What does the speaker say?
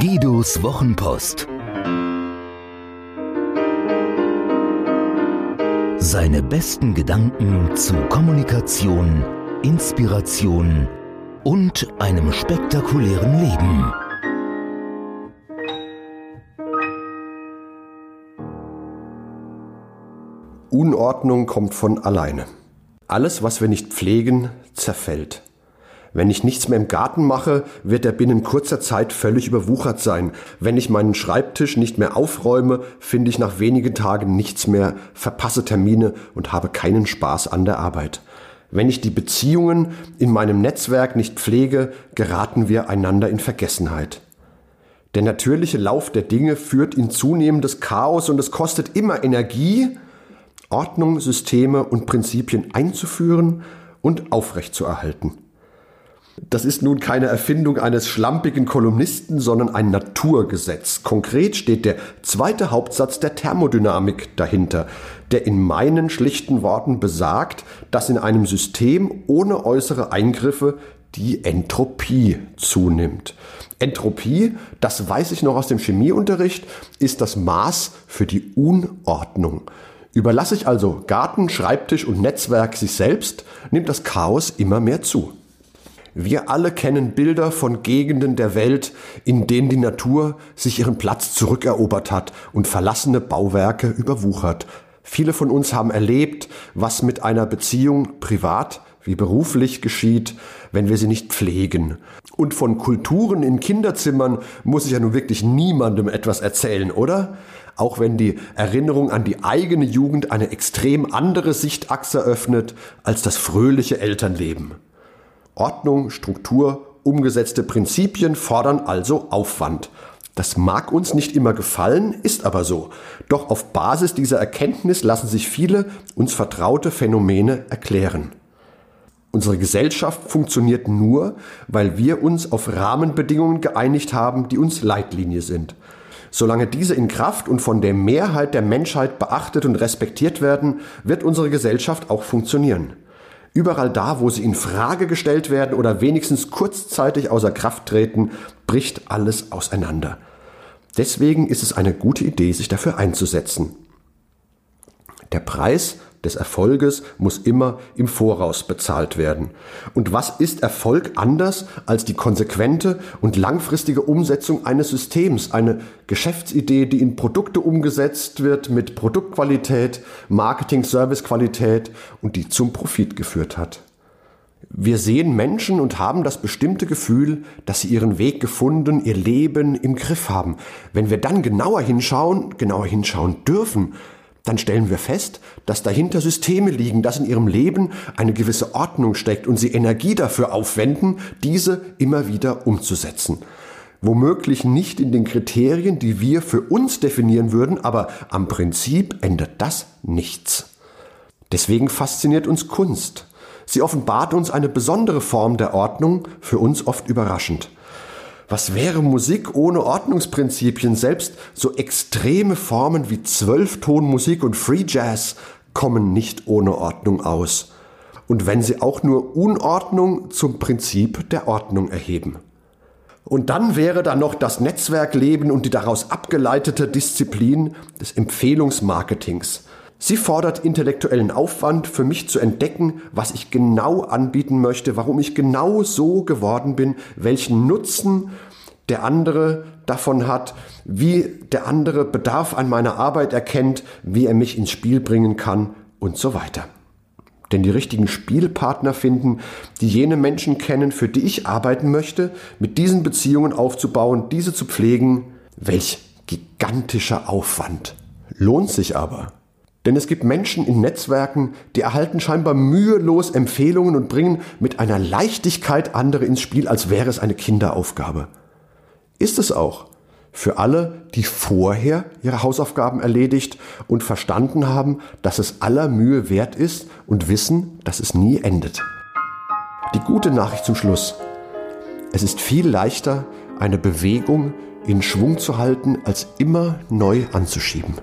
Markus Wochenpost. Seine besten Gedanken zu Kommunikation, Inspiration und einem spektakulären Leben. Unordnung kommt von alleine. Alles, was wir nicht pflegen, zerfällt. Wenn ich nichts mehr im Garten mache, wird er binnen kurzer Zeit völlig überwuchert sein. Wenn ich meinen Schreibtisch nicht mehr aufräume, finde ich nach wenigen Tagen nichts mehr, verpasse Termine und habe keinen Spaß an der Arbeit. Wenn ich die Beziehungen in meinem Netzwerk nicht pflege, geraten wir einander in Vergessenheit. Der natürliche Lauf der Dinge führt in zunehmendes Chaos und es kostet immer Energie, Ordnung, Systeme und Prinzipien einzuführen und aufrechtzuerhalten. Das ist nun keine Erfindung eines schlampigen Kolumnisten, sondern ein Naturgesetz. Konkret steht der zweite Hauptsatz der Thermodynamik dahinter, der in meinen schlichten Worten besagt, dass in einem System ohne äußere Eingriffe die Entropie zunimmt. Entropie, das weiß ich noch aus dem Chemieunterricht, ist das Maß für die Unordnung. Überlasse ich also Garten, Schreibtisch und Netzwerk sich selbst, nimmt das Chaos immer mehr zu. Wir alle kennen Bilder von Gegenden der Welt, in denen die Natur sich ihren Platz zurückerobert hat und verlassene Bauwerke überwuchert. Viele von uns haben erlebt, was mit einer Beziehung privat wie beruflich geschieht, wenn wir sie nicht pflegen. Und von Kulturen in Kinderzimmern muss ich ja nun wirklich niemandem etwas erzählen, oder? Auch wenn die Erinnerung an die eigene Jugend eine extrem andere Sichtachse öffnet als das fröhliche Elternleben. Ordnung, Struktur, umgesetzte Prinzipien fordern also Aufwand. Das mag uns nicht immer gefallen, ist aber so. Doch auf Basis dieser Erkenntnis lassen sich viele uns vertraute Phänomene erklären. Unsere Gesellschaft funktioniert nur, weil wir uns auf Rahmenbedingungen geeinigt haben, die uns Leitlinie sind. Solange diese in Kraft und von der Mehrheit der Menschheit beachtet und respektiert werden, wird unsere Gesellschaft auch funktionieren. Überall da, wo sie in Frage gestellt werden oder wenigstens kurzzeitig außer Kraft treten, bricht alles auseinander. Deswegen ist es eine gute Idee, sich dafür einzusetzen. Der Preis des Erfolges muss immer im Voraus bezahlt werden. Und was ist Erfolg anders als die konsequente und langfristige Umsetzung eines Systems, eine Geschäftsidee, die in Produkte umgesetzt wird mit Produktqualität, Marketing, Servicequalität und die zum Profit geführt hat? Wir sehen Menschen und haben das bestimmte Gefühl, dass sie ihren Weg gefunden, ihr Leben im Griff haben. Wenn wir dann genauer hinschauen, genauer hinschauen dürfen, dann stellen wir fest, dass dahinter Systeme liegen, dass in ihrem Leben eine gewisse Ordnung steckt und sie Energie dafür aufwenden, diese immer wieder umzusetzen. Womöglich nicht in den Kriterien, die wir für uns definieren würden, aber am Prinzip ändert das nichts. Deswegen fasziniert uns Kunst. Sie offenbart uns eine besondere Form der Ordnung, für uns oft überraschend. Was wäre Musik ohne Ordnungsprinzipien? Selbst so extreme Formen wie Zwölftonmusik und Free Jazz kommen nicht ohne Ordnung aus. Und wenn sie auch nur Unordnung zum Prinzip der Ordnung erheben. Und dann wäre da noch das Netzwerkleben und die daraus abgeleitete Disziplin des Empfehlungsmarketings. Sie fordert intellektuellen Aufwand für mich zu entdecken, was ich genau anbieten möchte, warum ich genau so geworden bin, welchen Nutzen der andere davon hat, wie der andere Bedarf an meiner Arbeit erkennt, wie er mich ins Spiel bringen kann und so weiter. Denn die richtigen Spielpartner finden, die jene Menschen kennen, für die ich arbeiten möchte, mit diesen Beziehungen aufzubauen, diese zu pflegen, welch gigantischer Aufwand. Lohnt sich aber. Denn es gibt Menschen in Netzwerken, die erhalten scheinbar mühelos Empfehlungen und bringen mit einer Leichtigkeit andere ins Spiel, als wäre es eine Kinderaufgabe. Ist es auch für alle, die vorher ihre Hausaufgaben erledigt und verstanden haben, dass es aller Mühe wert ist und wissen, dass es nie endet. Die gute Nachricht zum Schluss. Es ist viel leichter, eine Bewegung in Schwung zu halten, als immer neu anzuschieben.